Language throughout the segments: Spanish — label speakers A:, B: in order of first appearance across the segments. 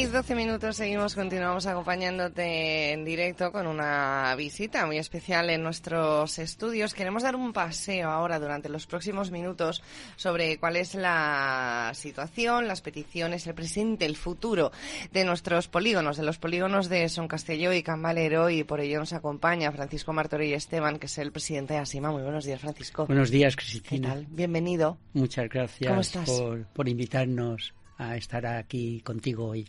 A: y 12 minutos seguimos, continuamos acompañándote en directo con una visita muy especial en nuestros estudios. Queremos dar un paseo ahora durante los próximos minutos sobre cuál es la situación, las peticiones, el presente, el futuro de nuestros polígonos, de los polígonos de Son Castelló y Cambalero y por ello nos acompaña Francisco Martorell Esteban, que es el presidente de ASIMA. Muy buenos días, Francisco.
B: Buenos días, Cristina.
A: ¿Qué tal? Bienvenido.
B: Muchas gracias Por, por invitarnos a estar aquí contigo hoy.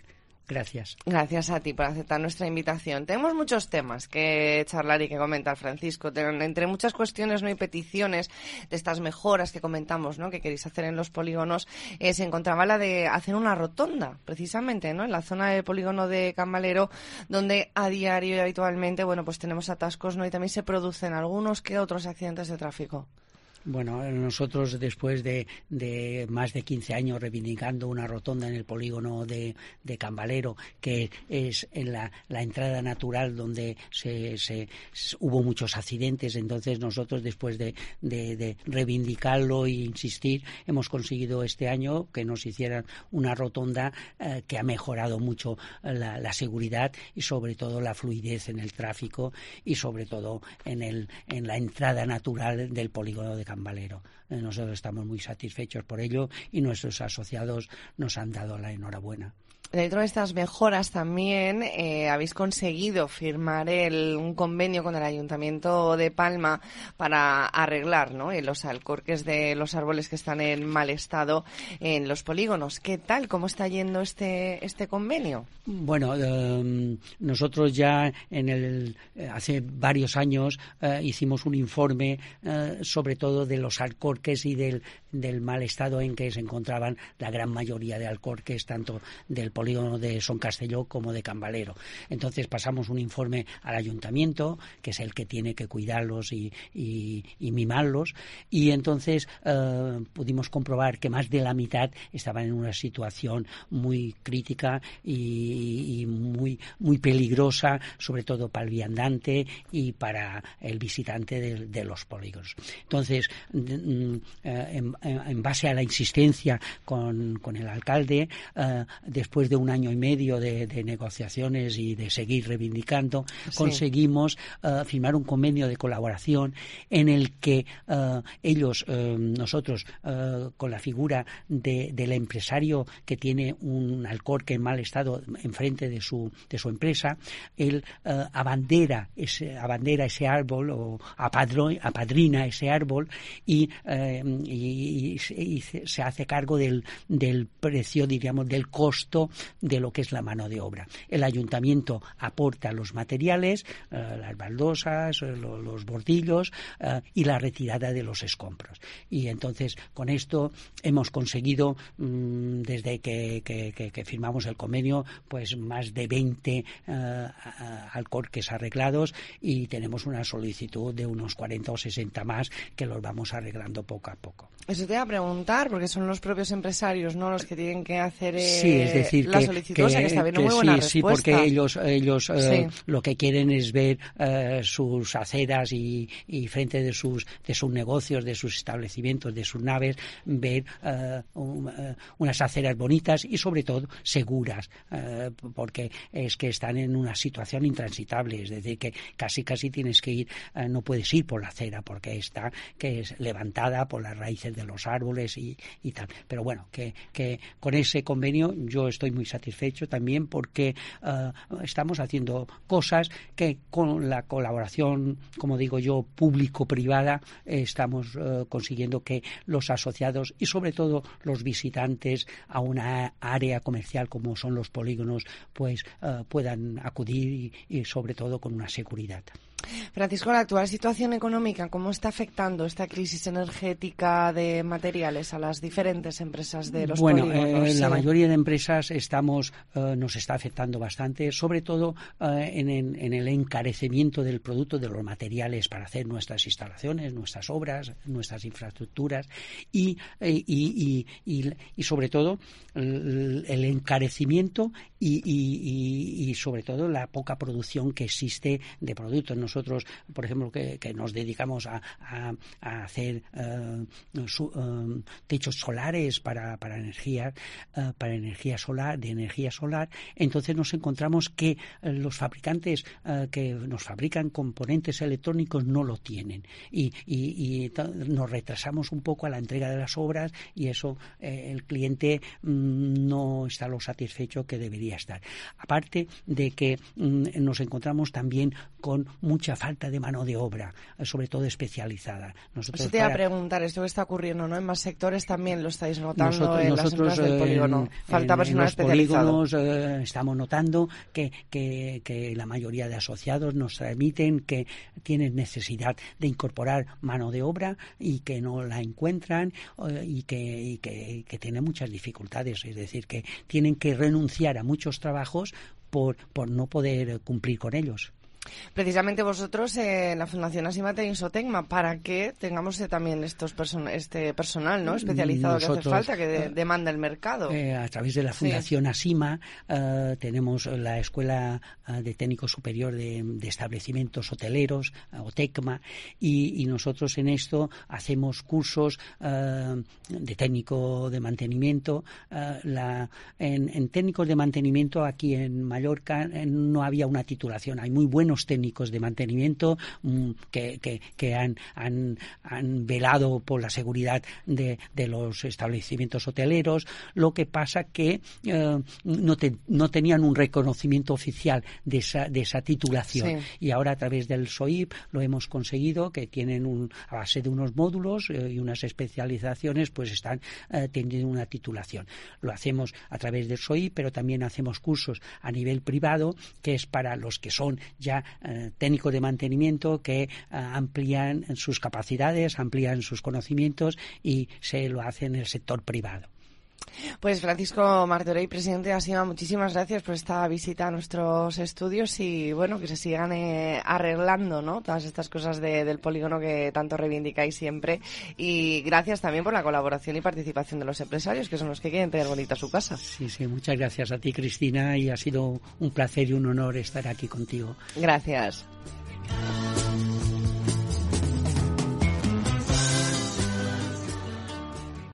B: Gracias.
A: Gracias a ti por aceptar nuestra invitación. Tenemos muchos temas que charlar y que comentar, Francisco. Entre muchas cuestiones no hay peticiones de estas mejoras que comentamos, ¿no? Que queréis hacer en los polígonos. Eh, se encontraba la de hacer una rotonda, precisamente, ¿no? En la zona del polígono de Cambalero, donde a diario y habitualmente, bueno, pues tenemos atascos, ¿no? Y también se producen algunos que otros accidentes de tráfico.
B: Bueno, nosotros después de, más de 15 años reivindicando una rotonda en el polígono de, Cambalero, que es en la, entrada natural donde se, hubo muchos accidentes, entonces nosotros después de, reivindicarlo e insistir, hemos conseguido este año que nos hicieran una rotonda eh, que ha mejorado mucho la, la, seguridad y sobre todo la fluidez en el tráfico y sobre todo en, el, en la entrada natural del polígono de Cambalero. Eh, nosotros estamos muy satisfechos por ello y nuestros asociados nos han dado la enhorabuena.
A: Dentro de estas mejoras también eh, habéis conseguido firmar un convenio con el Ayuntamiento de Palma para arreglar ¿no? Eh, los alcorques de los árboles que están en mal estado en los polígonos. ¿Qué tal? ¿Cómo está yendo este, este convenio?
B: Bueno, em, nosotros ya en el, eh, hace varios años hicimos un informe sobre todo de los alcorques y del, del mal estado en que se encontraban la gran mayoría de alcorques, tanto del polígono de Son Castelló como de Cambalero. Entonces pasamos un informe al ayuntamiento, que es el que tiene que cuidarlos y, mimarlos, y entonces eh, pudimos comprobar que más de la mitad estaban en una situación muy crítica y, muy, muy peligrosa, sobre todo para el viandante y para el visitante de, los polígonos. Entonces, mm, eh, en, base a la insistencia con, el alcalde, eh, después de un año y medio de, negociaciones y de seguir reivindicando, conseguimos uh, firmar un convenio de colaboración en el que uh, ellos, uh, nosotros, con la figura del empresario que tiene un alcorque en mal estado enfrente de su, de su empresa, él abandera, ese, abandera ese árbol o apadrina ese árbol y, y, se hace cargo del, del precio, diríamos, del costo de lo que es la mano de obra. El ayuntamiento aporta los materiales, eh, las baldosas, eh, los bordillos eh, y la retirada de los escombros. Y entonces con esto hemos conseguido mm, desde que, firmamos el convenio pues más de 20 alcorques arreglados y tenemos una solicitud de unos 40 o 60 más que los vamos arreglando poco a poco.
A: Eso te iba a preguntar porque son los propios empresarios no los que tienen que hacer
B: sí, es decir,
A: la solicitud, o sea que está muy buena
B: sí, Sí, porque ellos, ellos eh, lo que quieren es ver eh, sus aceras y, y, frente de sus, de sus negocios, de sus establecimientos, de sus naves, ver eh, unas aceras bonitas y sobre todo seguras, porque es que están en una situación intransitable, es decir, que casi casi tienes que ir, no puedes ir por la acera porque está que es levantada por las raíces de los árboles y, y tal. Pero bueno, que, que con ese convenio yo estoy muy satisfecho también porque eh, estamos haciendo cosas que con la colaboración, como digo yo, público-privada, estamos eh, consiguiendo que los asociados y sobre todo los visitantes a una área comercial como son los polígonos, pues eh, puedan acudir y sobre todo con una seguridad.
A: Francisco, la actual situación económica, ¿cómo está afectando esta crisis energética de materiales a las diferentes empresas de los
B: bueno,
A: eh,
B: la mayoría de empresas estamos, eh, nos está afectando bastante, sobre todo eh, en, el encarecimiento del producto, de los materiales para hacer nuestras instalaciones, nuestras obras, nuestras infraestructuras y, y, y, sobre todo el, encarecimiento y, sobre todo la poca producción que existe de productos nosotros, por ejemplo, que, nos dedicamos a, hacer eh, eh, techos solares para, para energía, para energía solar, de energía solar, entonces nos encontramos que los fabricantes que nos fabrican componentes electrónicos no lo tienen y, nos retrasamos un poco a la entrega de las obras y eso el cliente mm, no está lo satisfecho que debería estar. Aparte de que mm, nos encontramos también con mucha falta de mano de obra, sobre todo especializada.
A: Nosotros te iba a preguntar, esto que está ocurriendo, ¿no? En más sectores también lo estáis notando en las empresas del polígono. Falta personal especializado.
B: Eh, estamos notando que, que, la mayoría de asociados nos transmiten que tienen necesidad de incorporar mano de obra y que no la encuentran eh, y, que, y que, que tienen muchas dificultades. Es decir, que tienen que renunciar a muchos trabajos por, por no poder cumplir con ellos.
A: Precisamente vosotros en la Fundación Asima tenéis OTECMA para que tengamos eh, también estos este personal ¿no? especializado que hace falta, que eh, demanda el mercado.
B: Eh, a través de la Fundación Asima tenemos la Escuela de Técnico Superior de, establecimientos hoteleros, OTECMA, y, nosotros en esto hacemos cursos de técnico de mantenimiento. La, en, en, técnicos de mantenimiento aquí en Mallorca no había una titulación, hay muy buenos técnicos de mantenimiento mm, que, que, han, han, han, velado por la seguridad de, de, los establecimientos hoteleros. Lo que pasa que eh, no, no tenían un reconocimiento oficial de esa, de esa titulación. Y ahora a través del SOIP lo hemos conseguido, que tienen un, a base de unos módulos eh, y unas especializaciones, pues están eh, teniendo una titulación. Lo hacemos a través del SOIP, pero también hacemos cursos a nivel privado, que es para los que son ya eh, técnicos de mantenimiento que eh, amplían sus capacidades, amplían sus conocimientos y se lo hacen en el sector privado.
A: Pues Francisco Martorey, presidente de ASIMA, muchísimas gracias por esta visita a nuestros estudios y bueno, que se sigan eh, arreglando ¿no? todas estas cosas del polígono que tanto reivindicáis siempre y gracias también por la colaboración y participación de los empresarios que son los que quieren tener bonita su casa.
B: Sí, sí, muchas gracias a ti Cristina y ha sido un placer y un honor estar aquí contigo.
A: Gracias.